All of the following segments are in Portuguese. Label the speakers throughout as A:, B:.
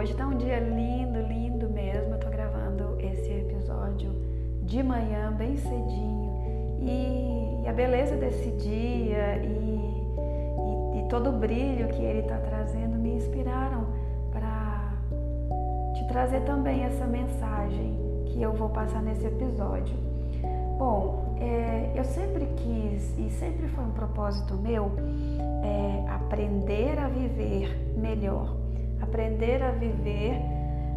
A: Hoje tá um dia lindo, lindo mesmo. Eu tô gravando esse episódio de manhã, bem cedinho. E, e a beleza desse dia e, e, e, todo o brilho que ele tá trazendo me inspiraram para te trazer também essa mensagem que eu vou passar nesse episódio. Bom, é, eu sempre quis e sempre foi um propósito meu é, aprender a viver melhor aprender a viver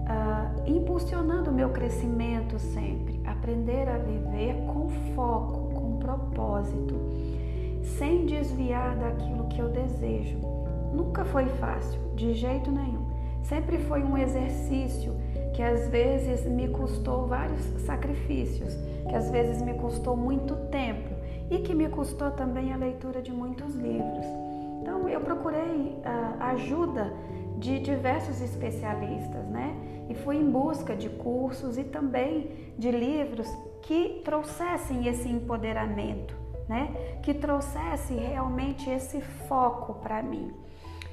A: uh, impulsionando o meu crescimento sempre, aprender a viver com foco, com propósito, sem desviar daquilo que eu desejo. Nunca foi fácil, de jeito nenhum. Sempre foi um exercício que às vezes me custou vários sacrifícios, que às vezes me custou muito tempo e que me custou também a leitura de muitos livros. Então eu procurei uh, ajuda de diversos especialistas, né? E fui em busca de cursos e também de livros que trouxessem esse empoderamento, né? Que trouxesse realmente esse foco para mim.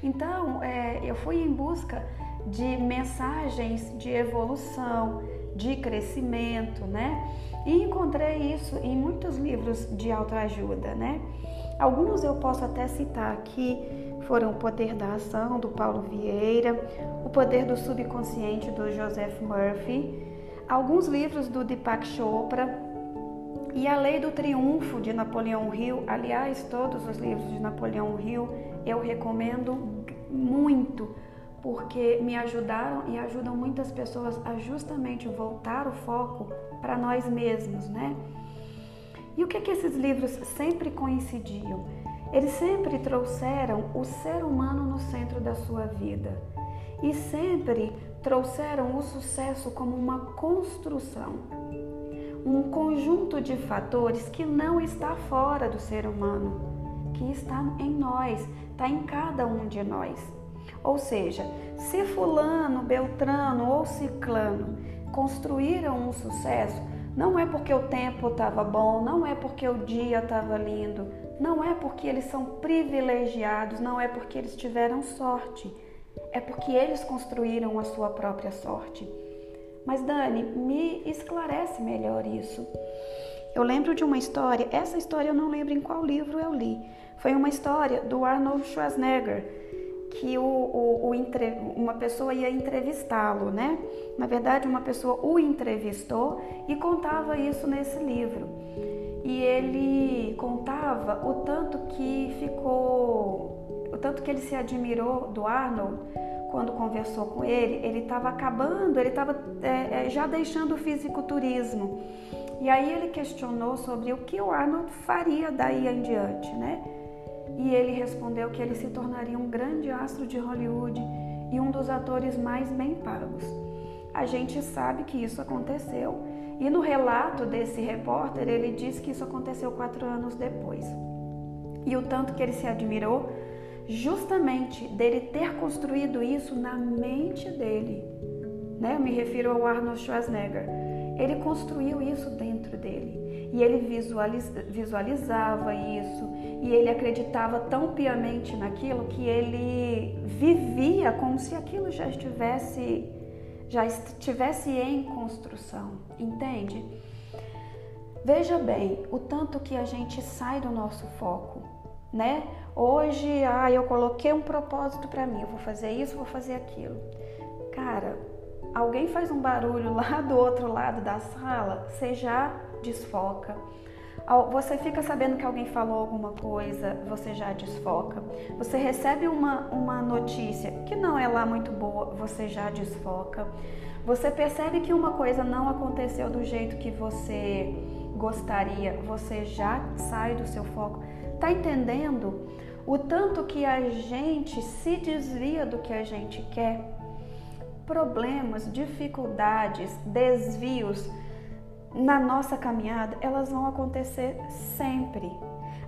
A: Então, é, eu fui em busca de mensagens de evolução, de crescimento, né? E encontrei isso em muitos livros de autoajuda, né? Alguns eu posso até citar aqui foram O Poder da Ação, do Paulo Vieira, O Poder do Subconsciente, do Joseph Murphy, alguns livros do Deepak Chopra e A Lei do Triunfo, de Napoleão Hill. Aliás, todos os livros de Napoleão Hill eu recomendo muito, porque me ajudaram e ajudam muitas pessoas a justamente voltar o foco para nós mesmos, né? E o que, que esses livros sempre coincidiam? Eles sempre trouxeram o ser humano no centro da sua vida e sempre trouxeram o sucesso como uma construção, um conjunto de fatores que não está fora do ser humano, que está em nós, está em cada um de nós. Ou seja, se Fulano, Beltrano ou Ciclano construíram um sucesso, não é porque o tempo estava bom, não é porque o dia estava lindo, não é porque eles são privilegiados, não é porque eles tiveram sorte, é porque eles construíram a sua própria sorte. Mas Dani, me esclarece melhor isso. Eu lembro de uma história, essa história eu não lembro em qual livro eu li. Foi uma história do Arnold Schwarzenegger, que o, o, o uma pessoa ia entrevistá-lo, né? Na verdade, uma pessoa o entrevistou e contava isso nesse livro e ele contava o tanto que ficou, o tanto que ele se admirou do Arnold quando conversou com ele. Ele estava acabando, ele estava é, é, já deixando o fisiculturismo. E aí ele questionou sobre o que o Arnold faria daí em diante, né? E ele respondeu que ele se tornaria um grande astro de Hollywood e um dos atores mais bem pagos. A gente sabe que isso aconteceu e no relato desse repórter, ele diz que isso aconteceu quatro anos depois. E o tanto que ele se admirou justamente dele ter construído isso na mente dele. Né? Eu me refiro ao Arnold Schwarzenegger. Ele construiu isso dentro dele. E ele visualiz, visualizava isso. E ele acreditava tão piamente naquilo que ele vivia como se aquilo já estivesse já estivesse em construção, entende? Veja bem o tanto que a gente sai do nosso foco, né? Hoje, ah, eu coloquei um propósito para mim, eu vou fazer isso, vou fazer aquilo. Cara, alguém faz um barulho lá do outro lado da sala, você já desfoca você fica sabendo que alguém falou alguma coisa, você já desfoca. Você recebe uma, uma notícia que não é lá muito boa, você já desfoca. Você percebe que uma coisa não aconteceu do jeito que você gostaria, você já sai do seu foco. Tá entendendo o tanto que a gente se desvia do que a gente quer? Problemas, dificuldades, desvios na nossa caminhada, elas vão acontecer sempre.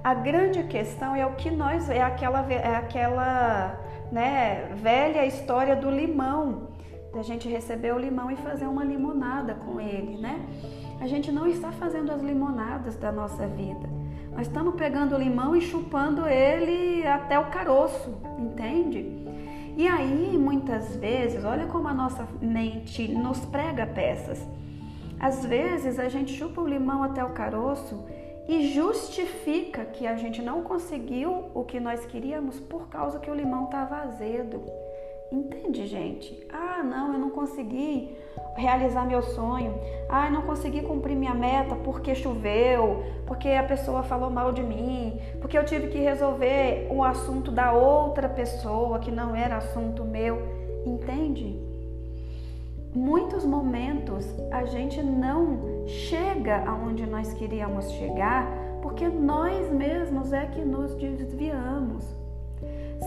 A: A grande questão é o que nós é aquela é aquela né, velha história do limão, da gente receber o limão e fazer uma limonada com ele, né? A gente não está fazendo as limonadas da nossa vida. Nós estamos pegando o limão e chupando ele até o caroço, entende? E aí, muitas vezes, olha como a nossa mente nos prega peças. Às vezes a gente chupa o limão até o caroço e justifica que a gente não conseguiu o que nós queríamos por causa que o limão estava azedo. Entende, gente? Ah, não, eu não consegui realizar meu sonho. Ah, eu não consegui cumprir minha meta porque choveu, porque a pessoa falou mal de mim, porque eu tive que resolver o assunto da outra pessoa que não era assunto meu. Entende? Muitos momentos a gente não chega aonde nós queríamos chegar porque nós mesmos é que nos desviamos.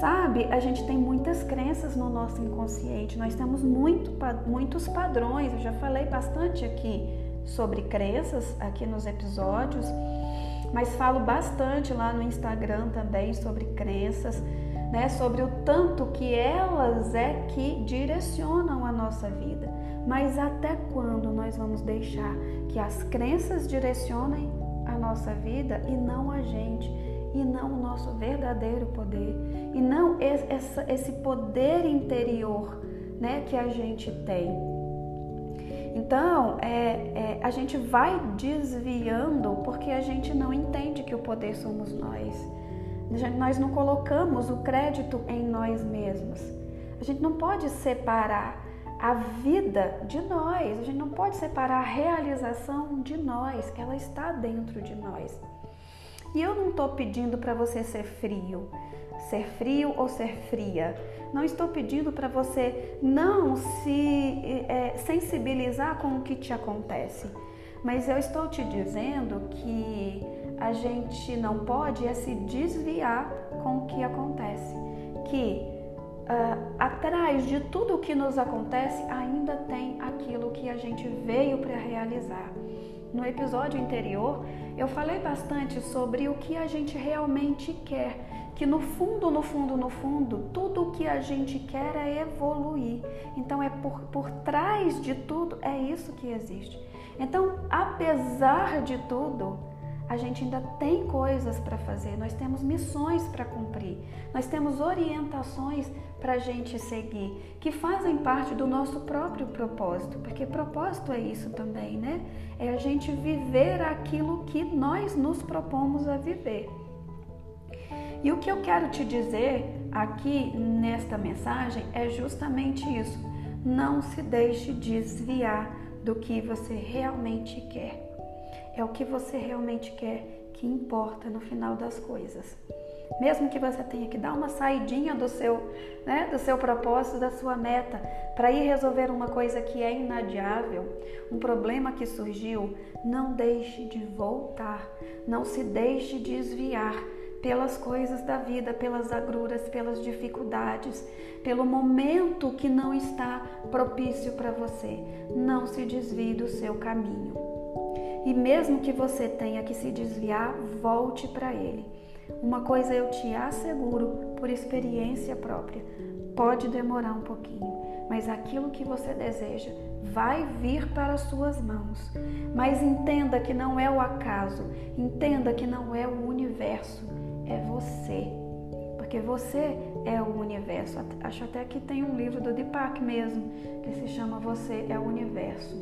A: Sabe, a gente tem muitas crenças no nosso inconsciente, nós temos muito, muitos padrões. Eu já falei bastante aqui sobre crenças, aqui nos episódios, mas falo bastante lá no Instagram também sobre crenças, né? Sobre o tanto que elas é que direcionam a nossa vida. Mas até quando nós vamos deixar que as crenças direcionem a nossa vida e não a gente? e não o nosso verdadeiro poder, e não esse poder interior né, que a gente tem. Então, é, é, a gente vai desviando porque a gente não entende que o poder somos nós. Nós não colocamos o crédito em nós mesmos. A gente não pode separar a vida de nós, a gente não pode separar a realização de nós, ela está dentro de nós. E eu não estou pedindo para você ser frio, ser frio ou ser fria. Não estou pedindo para você não se é, sensibilizar com o que te acontece. Mas eu estou te dizendo que a gente não pode é se desviar com o que acontece. Que uh, atrás de tudo o que nos acontece ainda tem aquilo que a gente veio para realizar. No episódio anterior, eu falei bastante sobre o que a gente realmente quer, que no fundo, no fundo, no fundo, tudo o que a gente quer é evoluir. Então é por, por trás de tudo, é isso que existe. Então, apesar de tudo, a gente ainda tem coisas para fazer, nós temos missões para cumprir, nós temos orientações para a gente seguir, que fazem parte do nosso próprio propósito, porque propósito é isso também, né? É a gente viver aquilo que nós nos propomos a viver. E o que eu quero te dizer aqui nesta mensagem é justamente isso. Não se deixe desviar do que você realmente quer. É o que você realmente quer que importa no final das coisas. Mesmo que você tenha que dar uma saidinha do seu, né, do seu propósito, da sua meta, para ir resolver uma coisa que é inadiável, um problema que surgiu, não deixe de voltar, não se deixe desviar pelas coisas da vida, pelas agruras, pelas dificuldades, pelo momento que não está propício para você. Não se desvie do seu caminho. E mesmo que você tenha que se desviar, volte para Ele. Uma coisa eu te asseguro, por experiência própria, pode demorar um pouquinho, mas aquilo que você deseja vai vir para as suas mãos. Mas entenda que não é o acaso, entenda que não é o universo, é você. Porque você é o universo. Acho até que tem um livro do Deepak mesmo, que se chama Você é o Universo.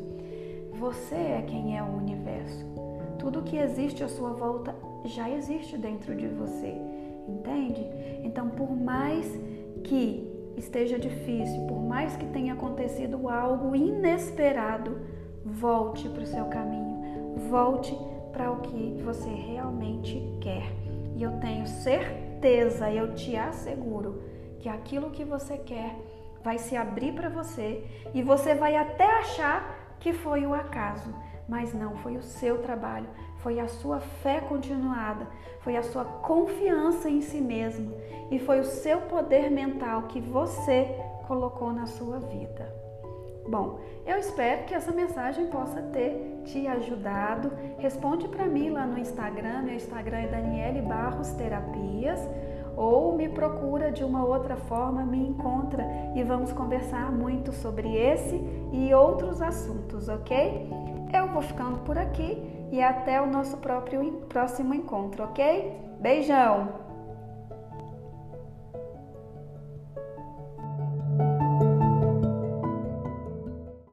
A: Você é quem é o universo. Tudo que existe à sua volta já existe dentro de você, entende? Então, por mais que esteja difícil, por mais que tenha acontecido algo inesperado, volte para o seu caminho, volte para o que você realmente quer. E eu tenho certeza, eu te asseguro, que aquilo que você quer vai se abrir para você e você vai até achar que foi o acaso, mas não foi o seu trabalho, foi a sua fé continuada, foi a sua confiança em si mesmo e foi o seu poder mental que você colocou na sua vida. Bom, eu espero que essa mensagem possa ter te ajudado. Responde para mim lá no Instagram, meu Instagram é Daniele Barros Terapias ou me procura de uma outra forma, me encontra e vamos conversar muito sobre esse e outros assuntos, ok? Eu vou ficando por aqui e até o nosso próprio próximo encontro, ok? Beijão!